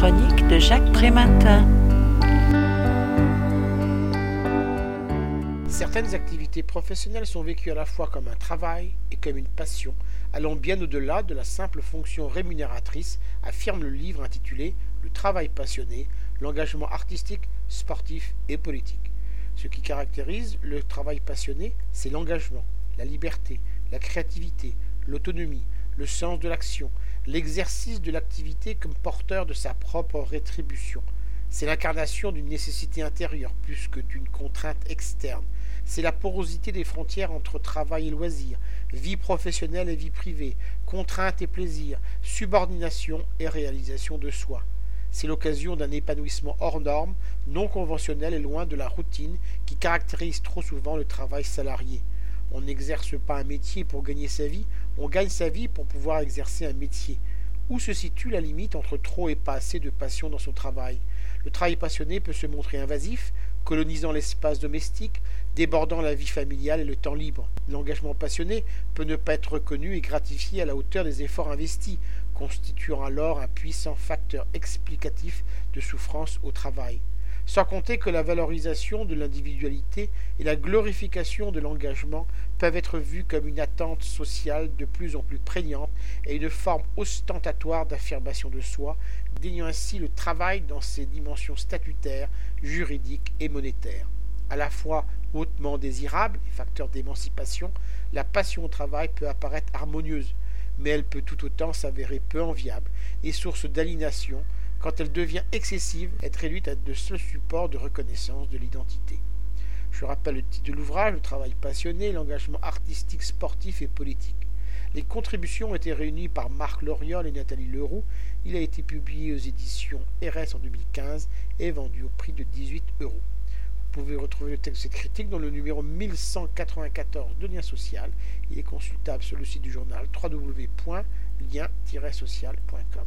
chronique de Jacques Prématin. Certaines activités professionnelles sont vécues à la fois comme un travail et comme une passion, allant bien au-delà de la simple fonction rémunératrice, affirme le livre intitulé Le travail passionné, l'engagement artistique, sportif et politique. Ce qui caractérise le travail passionné, c'est l'engagement, la liberté, la créativité, l'autonomie, le sens de l'action, l'exercice de l'activité comme porteur de sa propre rétribution. C'est l'incarnation d'une nécessité intérieure plus que d'une contrainte externe. C'est la porosité des frontières entre travail et loisir, vie professionnelle et vie privée, contrainte et plaisir, subordination et réalisation de soi. C'est l'occasion d'un épanouissement hors norme, non conventionnel et loin de la routine qui caractérise trop souvent le travail salarié. On n'exerce pas un métier pour gagner sa vie, on gagne sa vie pour pouvoir exercer un métier. Où se situe la limite entre trop et pas assez de passion dans son travail? Le travail passionné peut se montrer invasif, colonisant l'espace domestique, débordant la vie familiale et le temps libre. L'engagement passionné peut ne pas être reconnu et gratifié à la hauteur des efforts investis, constituant alors un puissant facteur explicatif de souffrance au travail sans compter que la valorisation de l'individualité et la glorification de l'engagement peuvent être vues comme une attente sociale de plus en plus prégnante et une forme ostentatoire d'affirmation de soi, déniant ainsi le travail dans ses dimensions statutaires, juridiques et monétaires. À la fois hautement désirable et facteur d'émancipation, la passion au travail peut apparaître harmonieuse, mais elle peut tout autant s'avérer peu enviable et source d'aliénation, quand elle devient excessive, être réduite à de seuls supports de reconnaissance de l'identité. Je rappelle le titre de l'ouvrage, le travail passionné, l'engagement artistique, sportif et politique. Les contributions ont été réunies par Marc Loriol et Nathalie Leroux. Il a été publié aux éditions RS en 2015 et vendu au prix de 18 euros. Vous pouvez retrouver le texte de cette critique dans le numéro 1194 de Lien Social. Il est consultable sur le site du journal www.lien-social.com.